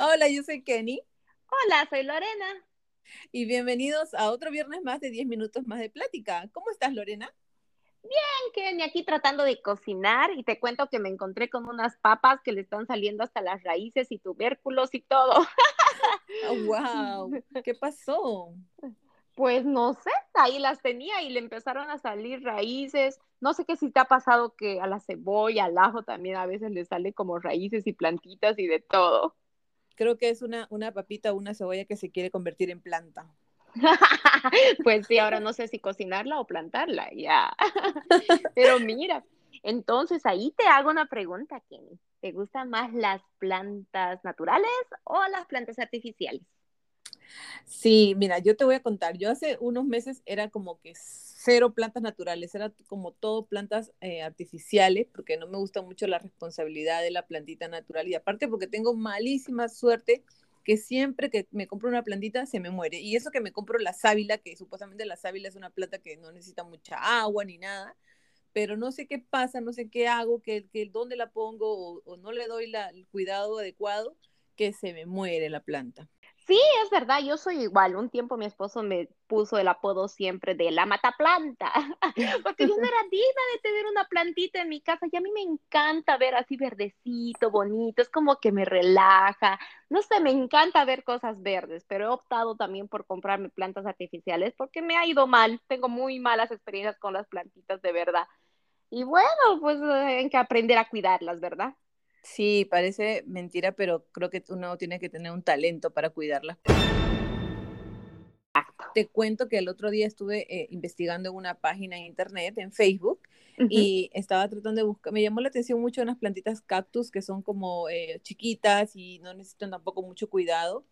Hola, yo soy Kenny. Hola, soy Lorena. Y bienvenidos a otro viernes más de 10 minutos más de plática. ¿Cómo estás, Lorena? Bien, Kenny, aquí tratando de cocinar y te cuento que me encontré con unas papas que le están saliendo hasta las raíces y tubérculos y todo. wow, ¿qué pasó? Pues no sé, ahí las tenía y le empezaron a salir raíces. No sé qué si te ha pasado que a la cebolla, al ajo también a veces le sale como raíces y plantitas y de todo. Creo que es una, una papita o una cebolla que se quiere convertir en planta. pues sí, ahora no sé si cocinarla o plantarla, ya. Pero mira, entonces ahí te hago una pregunta, Kenny. ¿Te gustan más las plantas naturales o las plantas artificiales? Sí, mira, yo te voy a contar. Yo hace unos meses era como que cero plantas naturales, era como todo plantas eh, artificiales, porque no me gusta mucho la responsabilidad de la plantita natural y aparte porque tengo malísima suerte que siempre que me compro una plantita se me muere. Y eso que me compro la sábila, que supuestamente la sábila es una planta que no necesita mucha agua ni nada, pero no sé qué pasa, no sé qué hago, que, que dónde la pongo o, no le doy el cuidado adecuado, que se me muere la planta. Sí, es verdad, yo soy igual. Un tiempo mi esposo me puso el apodo siempre de la mataplanta, porque yo no era digna de tener una plantita en mi casa y a mí me encanta ver así verdecito, bonito, es como que me relaja. No sé, me encanta ver cosas verdes, pero he optado también por comprarme plantas artificiales porque me ha ido mal. Tengo muy malas experiencias con las plantitas de verdad. Y bueno, pues hay que aprender a cuidarlas, ¿verdad? Sí, parece mentira, pero creo que uno tiene que tener un talento para cuidarlas. Te cuento que el otro día estuve eh, investigando en una página en internet, en Facebook, y estaba tratando de buscar, me llamó la atención mucho unas plantitas cactus que son como eh, chiquitas y no necesitan tampoco mucho cuidado.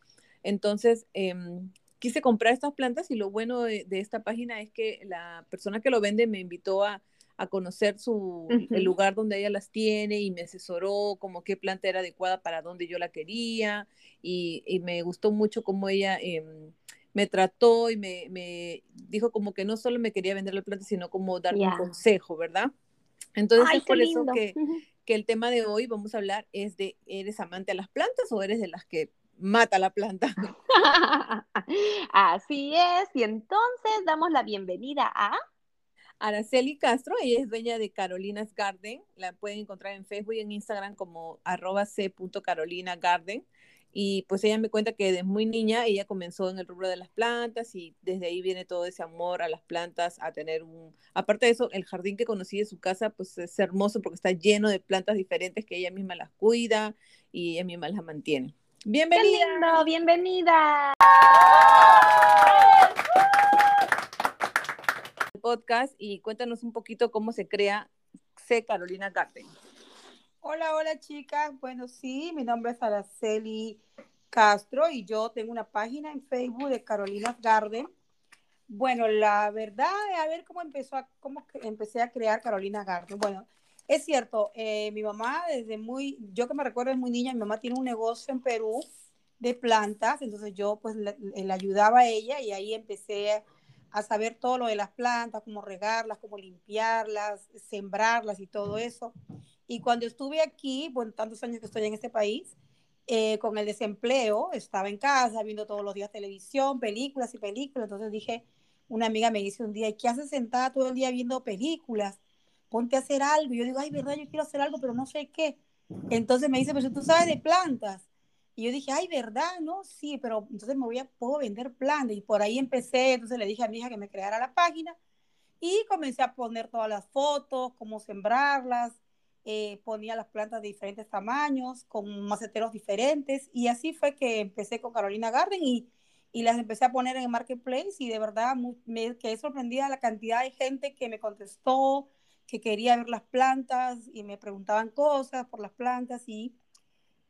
Entonces, em, quise comprar estas plantas y lo bueno de, esta página es que la persona que lo vende me invitó a, a conocer su, el lugar donde ella las tiene y me asesoró como qué planta era adecuada para donde yo la quería y, y me gustó mucho cómo ella em, me trató y me, me, dijo como que no solo me quería vender la planta, sino como darme un consejo, ¿verdad? Entonces es por eso que, que el tema de hoy vamos a hablar es de, ¿eres amante a las plantas o eres de las que mata la planta? Así es, y entonces damos la bienvenida a... Araceli Castro, ella es dueña de Carolina's Garden, la pueden encontrar en Facebook y en Instagram como arroba c.carolinagarden. Y pues ella me cuenta que desde muy niña ella comenzó en el rubro de las plantas y desde ahí viene todo ese amor a las plantas, a tener un... Aparte de eso, el jardín que conocí de su casa pues es hermoso porque está lleno de plantas diferentes que ella misma las cuida y ella misma las mantiene. Bienvenida. bienvenida podcast y cuéntanos un poquito cómo se crea C Carolina Garden. Hola, hola chicas. Bueno, sí, mi nombre es Araceli Castro y yo tengo una página en Facebook de Carolina Garden. Bueno, la verdad, a ver cómo empezó, a, cómo empecé a crear Carolina Garden. Bueno, es cierto, eh, mi mamá desde muy, yo que me recuerdo es muy niña, mi mamá tiene un negocio en Perú de plantas, entonces yo pues le, le ayudaba a ella y ahí empecé a saber todo lo de las plantas, cómo regarlas, cómo limpiarlas, sembrarlas y todo eso. Y cuando estuve aquí, bueno, tantos años que estoy en este país, eh, con el desempleo, estaba en casa viendo todos los días televisión, películas y películas. Entonces dije, una amiga me dice un día, ¿y qué haces sentada todo el día viendo películas? Ponte a hacer algo. Yo digo, ay, verdad, yo quiero hacer algo, pero no sé qué. Entonces me dice, pero tú sabes de plantas. Y yo dije, ay, ¿verdad? No, sí, pero entonces me voy a, puedo vender plantas. Y por ahí empecé, entonces le dije a mi hija que me creara la página y comencé a poner todas las fotos, cómo sembrarlas, eh, ponía las plantas de diferentes tamaños, con maceteros diferentes. Y así fue que empecé con Carolina Garden y, y las empecé a poner en el marketplace y de verdad me quedé sorprendida la cantidad de gente que me contestó, que quería ver las plantas y me preguntaban cosas por las plantas y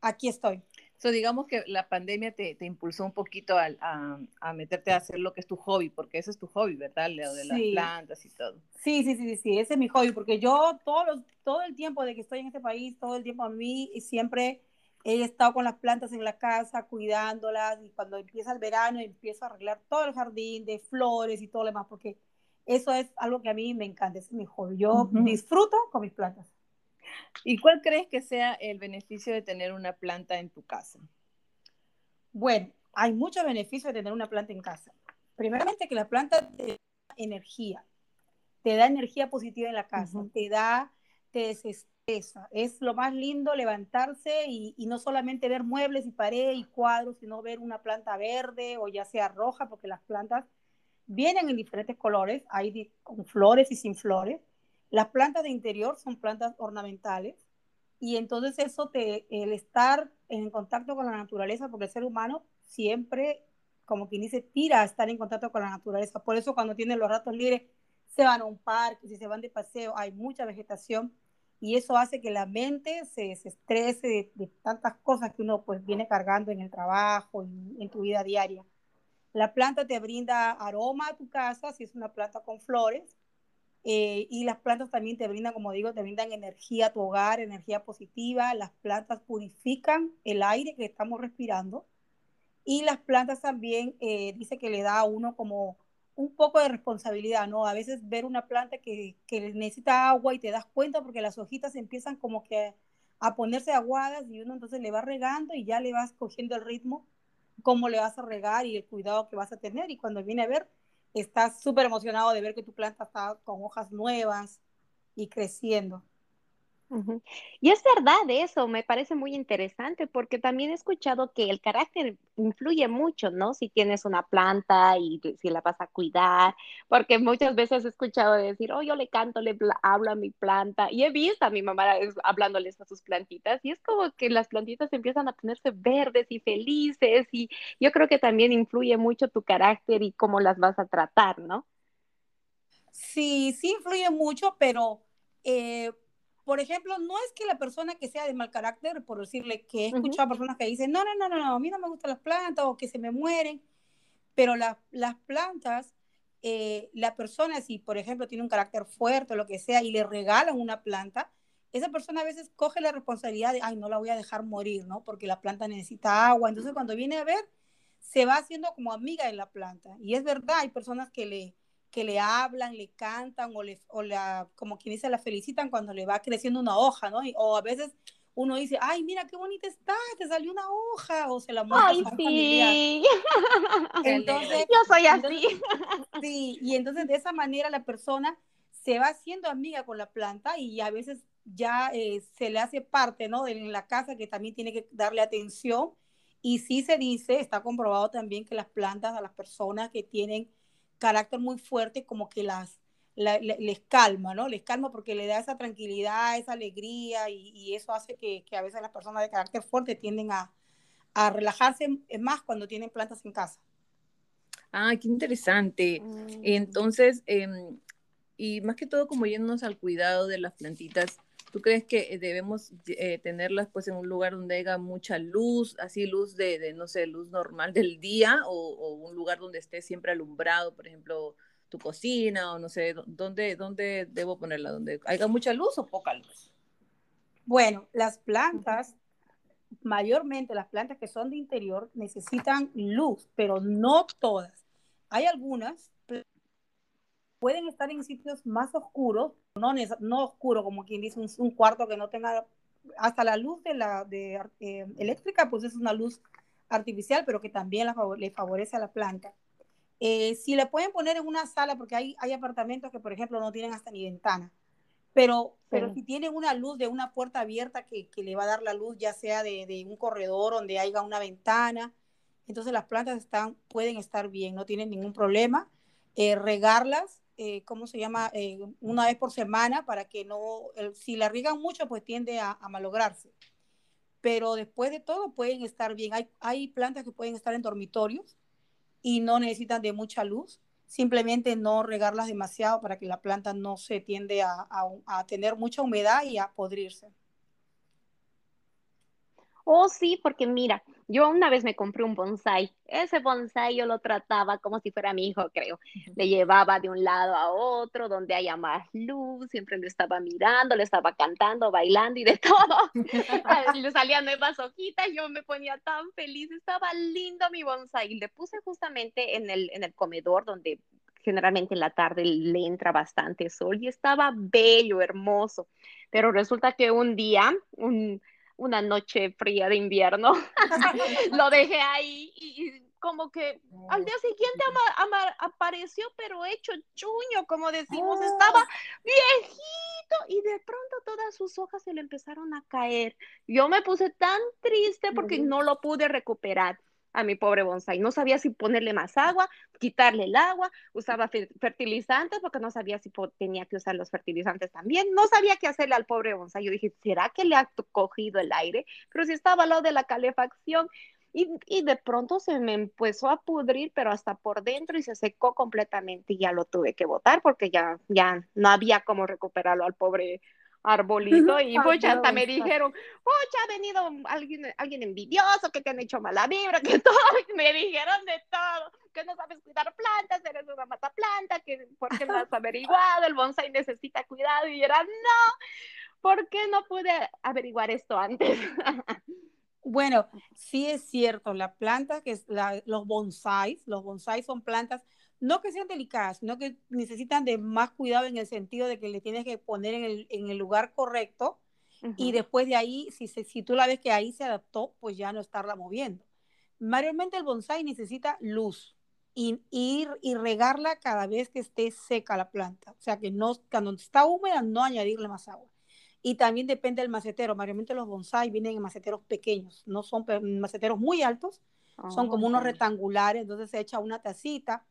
aquí estoy. So, digamos que la pandemia te, te impulsó un poquito a, a, a, meterte a hacer lo que es tu hobby, porque ese es tu hobby, ¿verdad? Lo de las plantas y todo. Sí, sí, sí, sí, ese es mi hobby, porque yo todo, los, todo el tiempo de que estoy en este país, todo el tiempo a mí, siempre he estado con las plantas en la casa, cuidándolas, y cuando empieza el verano empiezo a arreglar todo el jardín de flores y todo lo demás, porque eso es algo que a mí me encanta, ese es mi hobby. Yo disfruto con mis plantas. ¿Y cuál crees que sea el beneficio de tener una planta en tu casa? Bueno, hay muchos beneficios de tener una planta en casa. Primeramente que la planta te da energía, te da energía positiva en la casa, te da, te desestresa. Es lo más lindo levantarse y, no solamente ver muebles y paredes y cuadros, sino ver una planta verde o ya sea roja, porque las plantas vienen en diferentes colores, hay con flores y sin flores. Las plantas de interior son plantas ornamentales y entonces eso te, el estar en contacto con la naturaleza, porque el ser humano siempre, como quien dice, tira a estar en contacto con la naturaleza. Por eso cuando tienen los ratos libres, se van a un parque, si se van de paseo, hay mucha vegetación y eso hace que la mente se, estrese de, tantas cosas que uno pues viene cargando en el trabajo y en tu vida diaria. La planta te brinda aroma a tu casa, si es una planta con flores, eh, y las plantas también te brindan, como digo, te brindan energía a tu hogar, energía positiva. Las plantas purifican el aire que estamos respirando y las plantas también eh, dice que le da a uno como un poco de responsabilidad, ¿no? A veces ver una planta que, que necesita agua y te das cuenta porque las hojitas empiezan como que a ponerse aguadas y uno entonces le va regando y ya le vas cogiendo el ritmo, cómo le vas a regar y el cuidado que vas a tener. Y cuando viene a ver, estás súper emocionado de ver que tu planta está con hojas nuevas y creciendo. Y es verdad eso, me parece muy interesante porque también he escuchado que el carácter influye mucho, ¿no? Si tienes una planta y si la vas a cuidar, porque muchas veces he escuchado decir, oh, yo le canto, le hablo a mi planta y he visto a mi mamá hablándoles a sus plantitas y es como que las plantitas empiezan a ponerse verdes y felices y yo creo que también influye mucho tu carácter y cómo las vas a tratar, ¿no? Sí, sí influye mucho, pero... Eh, por ejemplo, no es que la persona que sea de mal carácter, por decirle que he escuchado a personas que dicen, no, no, no, no, a mí no me gustan las plantas o que se me mueren, pero las plantas, eh, la persona si, por ejemplo, tiene un carácter fuerte o lo que sea y le regalan una planta, esa persona a veces coge la responsabilidad de, ay, no la voy a dejar morir, ¿no? Porque la planta necesita agua. Entonces, cuando viene a ver, se va haciendo como amiga de la planta. Y es verdad, hay personas que le, que le hablan, le cantan o, le, o la, como quien dice, la felicitan cuando le va creciendo una hoja, ¿no? o a veces uno dice, ay, mira qué bonita está, te salió una hoja, o se la muestra ay, sí. Entonces, yo soy así. sí, y entonces de esa manera la persona se va haciendo amiga con la planta y a veces ya eh, se le hace parte, ¿no? De la casa que también tiene que darle atención. Y sí se dice, está comprobado también que las plantas a las personas que tienen carácter muy fuerte, como que las, les calma, ¿no? Les calma porque le da esa tranquilidad, esa alegría y, eso hace que, a veces las personas de carácter fuerte tienden a, relajarse más cuando tienen plantas en casa. Ah, qué interesante. Mm. Entonces, em, y más que todo como yéndonos al cuidado de las plantitas, ¿Tú crees que eh, debemos eh, tenerlas pues en un lugar donde haya mucha luz, así luz de, no sé, luz normal del día o, un lugar donde esté siempre alumbrado, por ejemplo, tu cocina o no sé, ¿dónde, dónde debo ponerla? ¿Donde haya mucha luz o poca luz? Bueno, las plantas, mayormente las plantas que son de interior necesitan luz, pero no todas. Hay algunas pueden estar en sitios más oscuros, no, no oscuro como quien dice un, cuarto que no tenga hasta la luz de la de, eh, eléctrica, pues es una luz artificial, pero que también le favorece a la planta. Eh, si le pueden poner en una sala, porque hay, hay apartamentos que, por ejemplo, no tienen hasta ni ventana, pero, pero si tienen una luz de una puerta abierta que, que le va a dar la luz, ya sea de, de, un corredor donde haya una ventana, entonces las plantas están, pueden estar bien, no tienen ningún problema. Eh, regarlas eh, ¿cómo se llama? Eh, una vez por semana para que no, si la riegan mucho, pues tiende a, malograrse. Pero después de todo pueden estar bien. Hay, hay plantas que pueden estar en dormitorios y no necesitan de mucha luz. Simplemente no regarlas demasiado para que la planta no se tiende a, a tener mucha humedad y a podrirse. Oh, sí, porque mira, yo una vez me compré un bonsai. Ese bonsai yo lo trataba como si fuera mi hijo, creo. Le llevaba de un lado a otro, donde haya más luz, siempre le estaba mirando, le estaba cantando, bailando y de todo. le salían nuevas hojitas, yo me ponía tan feliz, estaba lindo mi bonsai. Le puse justamente en el, en el comedor donde generalmente en la tarde le entra bastante sol y estaba bello, hermoso. Pero resulta que un día, un una noche fría de invierno. lo dejé ahí y, como que al día siguiente apareció, pero hecho chuño, como decimos, estaba viejito y de pronto todas sus hojas se le empezaron a caer. Yo me puse tan triste porque no lo pude recuperar a mi pobre bonsai. No sabía si ponerle más agua, quitarle el agua, usaba fertilizantes porque no sabía si tenía que usar los fertilizantes también. No sabía qué hacerle al pobre bonsai. Yo dije, ¿será que le ha cogido el aire? Pero si estaba al lado de la calefacción. Y, y, de pronto se me empezó a pudrir, pero hasta por dentro y se secó completamente y ya lo tuve que botar porque ya, ya no había cómo recuperarlo al pobre arbolito y pucha, hasta me dijeron, pucha, ha venido alguien, alguien envidioso, que te han hecho mala vibra, que todo, me dijeron de todo, que no sabes cuidar plantas, eres una mata planta, que por qué no has averiguado, el bonsai necesita cuidado, y era, no, ¿por qué no pude averiguar esto antes? Bueno, sí es cierto, la planta que es la, los bonsais, los bonsais son plantas no que sean delicadas, sino que necesitan de más cuidado en el sentido de que le tienes que poner en el, en el lugar correcto y después de ahí, si, si tú la ves que ahí se adaptó, pues ya no estarla moviendo. Mayormente el bonsai necesita luz y ir y regarla cada vez que esté seca la planta. O sea, que no, cuando está húmeda, no añadirle más agua. Y también depende del macetero. Mayormente los bonsai vienen en maceteros pequeños, no son maceteros muy altos, son como unos rectangulares, entonces se echa una tacita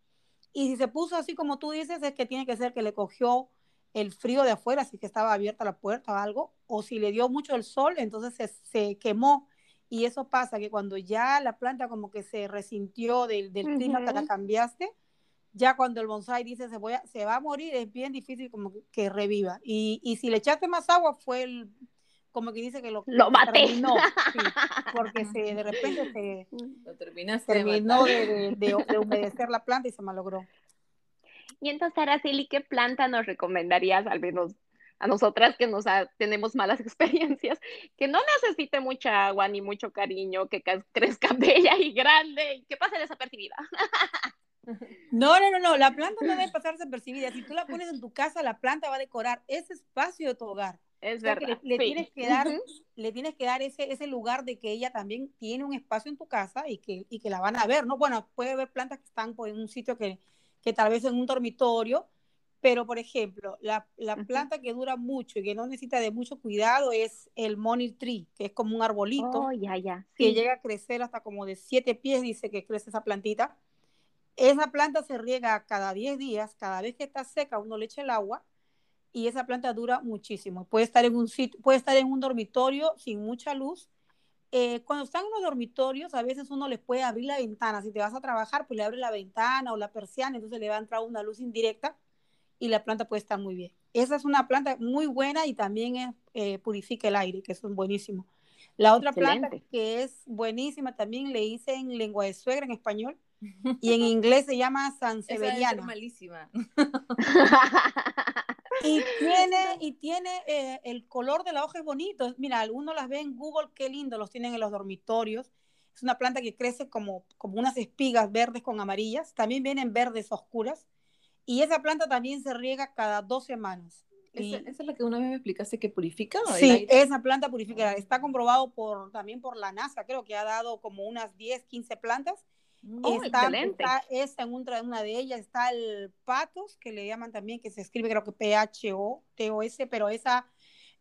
y si se puso así como tú dices, es que tiene que ser que le cogió el frío de afuera, así que estaba abierta la puerta o algo, o si le dio mucho el sol, entonces se, quemó. Y eso pasa, que cuando ya la planta como que se resintió del, del clima que la cambiaste, ya cuando el bonsai dice se, voy a, se va a morir, es bien difícil como que, reviva. Y, y, si le echaste más agua, fue el, como que dice que lo, lo maté. Terminó, porque se, de repente se terminó de, de, humedecer la planta y se malogró. Y entonces, Araceli, ¿qué planta nos recomendarías, al menos a nosotras que nos tenemos malas experiencias, que no necesite mucha agua ni mucho cariño, que crezca bella y grande y que pase desapercibida? No, no, no, no, la planta no debe pasar desapercibida. Si tú la pones en tu casa, la planta va a decorar ese espacio de tu hogar. Es verdad. Le, tienes que dar, le tienes que dar ese, ese lugar de que ella también tiene un espacio en tu casa y que, y que la van a ver, ¿no? Bueno, puede haber plantas que están pues, en un sitio que, que tal vez en un dormitorio, pero por ejemplo, la, la planta que dura mucho y que no necesita de mucho cuidado es el money tree, que es como un arbolito oh, ya, ya. que llega a crecer hasta como de siete pies, dice que crece esa plantita. Esa planta se riega cada 10 días, cada vez que está seca uno le echa el agua y esa planta dura muchísimo. Puede estar en un sitio, puede estar en un dormitorio sin mucha luz. Eh, cuando están en los dormitorios, a veces uno les puede abrir la ventana. Si te vas a trabajar, pues le abre la ventana o la persiana, entonces le va a entrar una luz indirecta y la planta puede estar muy bien. Esa es una planta muy buena y también eh, purifica el aire, que es buenísimo. La otra planta que es buenísima también le hice en lengua de suegra en español y en inglés se llama sanseveriana. Es malísima. Y tiene, y tiene eh, el color de la hoja es bonito. Mira, algunos las ven en Google, qué lindo, los tienen en los dormitorios. Es una planta que crece como, como unas espigas verdes con amarillas. También vienen verdes oscuras. Y esa planta también se riega cada dos semanas. ¿Esa, es la que una vez me explicaste que purifica? Sí, esa planta purifica. Está comprobado por, también por la NASA, creo que ha dado como unas 10, 15 plantas Oh, está, en una de ellas está el patos, que le llaman también, que se escribe creo que P-H-O-T-O-S, pero esa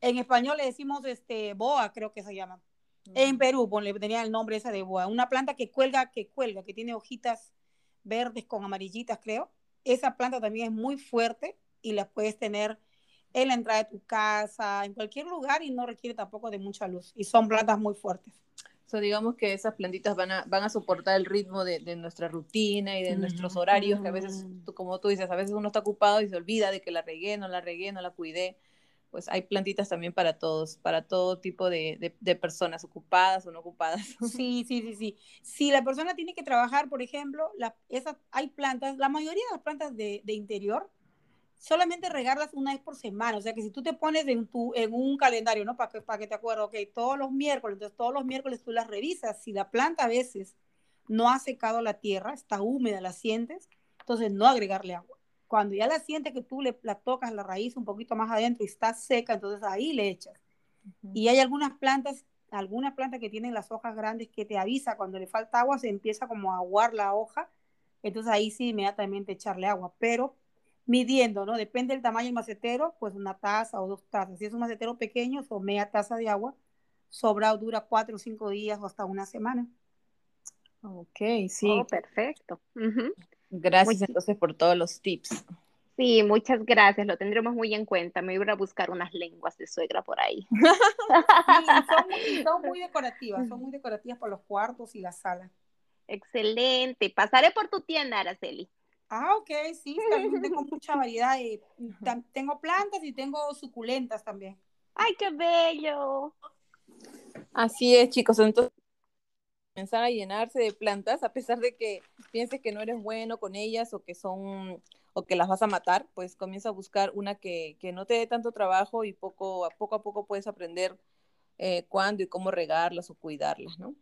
en español le decimos este boa, creo que se llama. En. Perú, le tenía el nombre esa de boa. Una planta que cuelga, que cuelga, que tiene hojitas verdes con amarillitas, creo. Esa planta también es muy fuerte y la puedes tener en la entrada de tu casa, en cualquier lugar y no requiere tampoco de mucha luz. Y son plantas muy fuertes digamos que esas plantitas van a, van a soportar el ritmo de, nuestra rutina y de nuestros horarios, que a veces, como tú dices, a veces uno está ocupado y se olvida de que la regué, no la regué, no la cuidé. Pues hay plantitas también para todos, para todo tipo de, personas, ocupadas o no ocupadas. Sí, sí, sí, sí. Si la persona tiene que trabajar, por ejemplo, la, esas, hay plantas, la mayoría de las plantas de, de interior solamente regarlas una vez por semana. O sea que si tú te pones en, tu, en un calendario, ¿no? Para que, para que te acuerdes, ok, todos los miércoles, entonces todos los miércoles tú las revisas. Si la planta a veces no ha secado la tierra, está húmeda, la sientes, entonces no agregarle agua. Cuando ya la sientes que tú le, la tocas la raíz un poquito más adentro y está seca, entonces ahí le echas. Y hay algunas plantas, algunas plantas que tienen las hojas grandes que te avisa cuando le falta agua, se empieza como a aguar la hoja, entonces ahí sí inmediatamente echarle agua, pero midiendo, ¿no? Depende del tamaño del macetero, pues una taza o dos tazas. Si es un macetero pequeño, o media taza de agua, sobra dura cuatro o cinco días o hasta una semana. Ok, sí. Oh, perfecto. Gracias entonces por todos los tips. Sí, muchas gracias, lo tendremos muy en cuenta. Me voy a buscar unas lenguas de suegra por ahí. sí, son, muy, decorativas, son muy decorativas por los cuartos y la sala. Excelente. Pasaré por tu tienda, Araceli. Ah, ok, sí, también tengo mucha variedad. tengo plantas y tengo suculentas también. ¡Ay, qué bello! Así es, chicos. Entonces, comenzar a llenarse de plantas, a pesar de que pienses que no eres bueno con ellas o que son o que las vas a matar, pues comienza a buscar una que, no te dé tanto trabajo y poco a poco a poco puedes aprender eh, cuándo y cómo regarlas o cuidarlas, ¿no?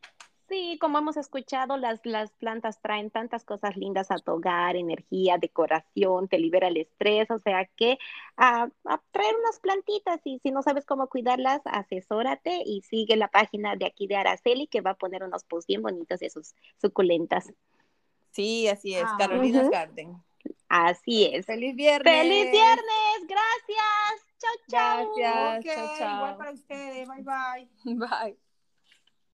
Sí, como hemos escuchado, las, las plantas traen tantas cosas lindas a tu hogar, energía, decoración, te libera el estrés, o sea que a, traer unas plantitas y si no sabes cómo cuidarlas, asesórate y sigue la página de aquí de Araceli que va a poner unos posts bien bonitos de sus suculentas. Sí, así es, Carolina Garden. Así es. Feliz viernes. Feliz viernes. Gracias. Chao, chao. Gracias. chao, chao. Igual para ustedes. Bye, bye. Bye.